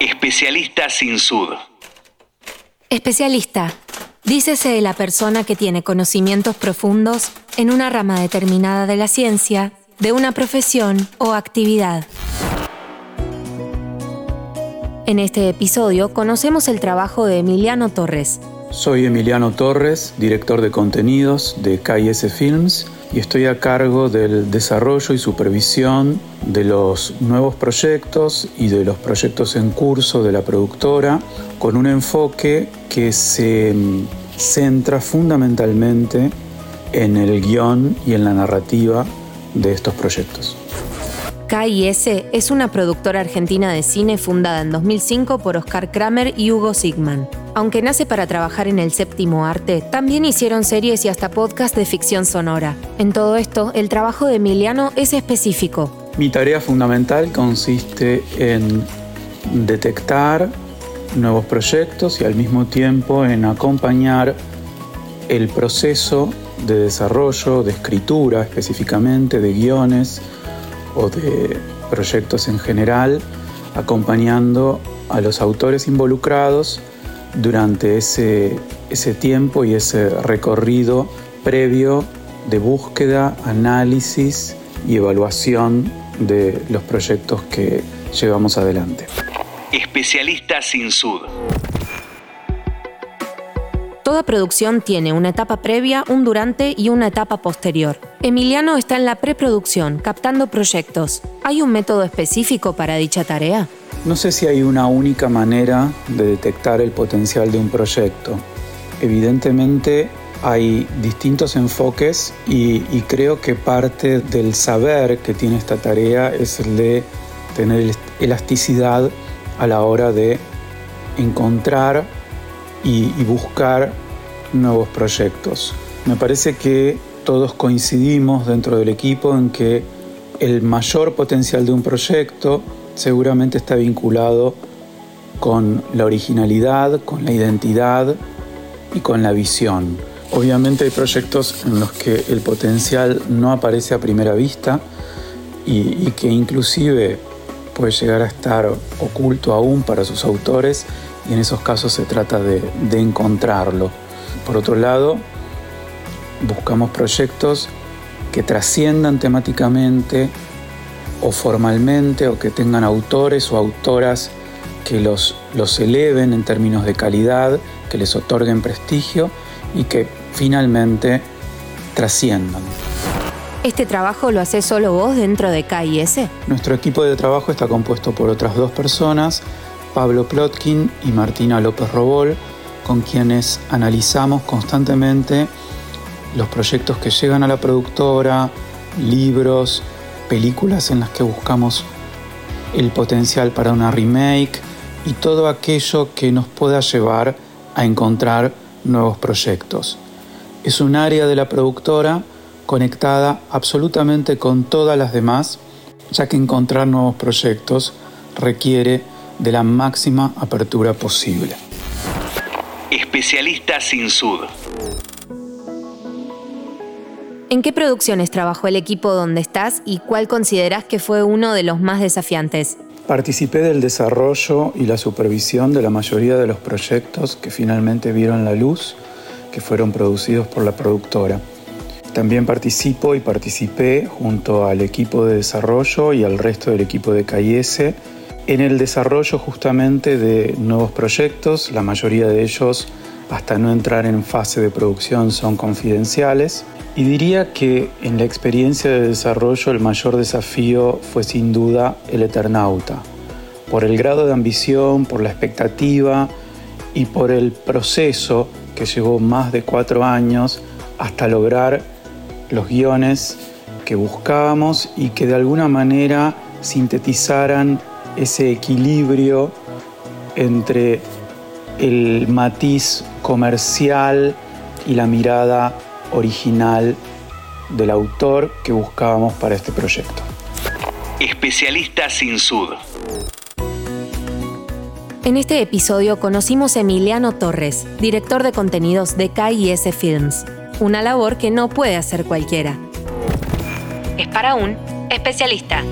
Especialista sin sud. Especialista. Dícese de la persona que tiene conocimientos profundos en una rama determinada de la ciencia, de una profesión o actividad. En este episodio conocemos el trabajo de Emiliano Torres. Soy Emiliano Torres, director de contenidos de KS Films y estoy a cargo del desarrollo y supervisión de los nuevos proyectos y de los proyectos en curso de la productora con un enfoque que se mm, centra fundamentalmente en el guion y en la narrativa de estos proyectos. KIS es una productora argentina de cine fundada en 2005 por Oscar Kramer y Hugo Sigman. Aunque nace para trabajar en el séptimo arte, también hicieron series y hasta podcast de ficción sonora. En todo esto, el trabajo de Emiliano es específico. Mi tarea fundamental consiste en detectar nuevos proyectos y al mismo tiempo en acompañar el proceso de desarrollo, de escritura específicamente, de guiones, o de proyectos en general, acompañando a los autores involucrados durante ese, ese tiempo y ese recorrido previo de búsqueda, análisis y evaluación de los proyectos que llevamos adelante. Especialista sin sud. Toda producción tiene una etapa previa, un durante y una etapa posterior. Emiliano está en la preproducción, captando proyectos. ¿Hay un método específico para dicha tarea? No sé si hay una única manera de detectar el potencial de un proyecto. Evidentemente hay distintos enfoques y, creo que parte del saber que tiene esta tarea es el de tener elasticidad a la hora de encontrar y, buscar nuevos proyectos. Me parece que todos coincidimos dentro del equipo en que el mayor potencial de un proyecto seguramente está vinculado con la originalidad, con la identidad y con la visión. Obviamente hay proyectos en los que el potencial no aparece a primera vista y, y que inclusive puede llegar a estar oculto aún para sus autores y en esos casos se trata de, encontrarlo. Por otro lado, buscamos proyectos que trasciendan temáticamente o formalmente o que tengan autores o autoras que los, los eleven en términos de calidad, que les otorguen prestigio y que finalmente trasciendan. ¿Este trabajo lo hace solo vos dentro de KIS? Nuestro equipo de trabajo está compuesto por otras dos personas, Pablo Plotkin y Martina López Robol, con quienes analizamos constantemente los proyectos que llegan a la productora, libros, películas en las que buscamos el potencial para una remake y todo aquello que nos pueda llevar a encontrar nuevos proyectos. Es un área de la productora conectada absolutamente con todas las demás, ya que encontrar nuevos proyectos requiere de la máxima apertura posible. Especialista sin sud. ¿En qué producciones trabajó el equipo donde estás y cuál consideras que fue uno de los más desafiantes? Participé del desarrollo y la supervisión de la mayoría de los proyectos que finalmente vieron la luz, que fueron producidos por la productora. También participo y participé junto al equipo de desarrollo y al resto del equipo de KIS en el desarrollo justamente de nuevos proyectos, la mayoría de ellos hasta no entrar en fase de producción son confidenciales. Y diría que en la experiencia de desarrollo el mayor desafío fue sin duda el Eternauta, por el grado de ambición, por la expectativa y por el proceso que llevó más de cuatro años hasta lograr los guiones que buscábamos y que de alguna manera sintetizaran ese equilibrio entre el matiz comercial y la mirada original del autor que buscábamos para este proyecto. Especialista sin sud. En este episodio conocimos a Emiliano Torres, director de contenidos de KIS Films, una labor que no puede hacer cualquiera. Es para un especialista.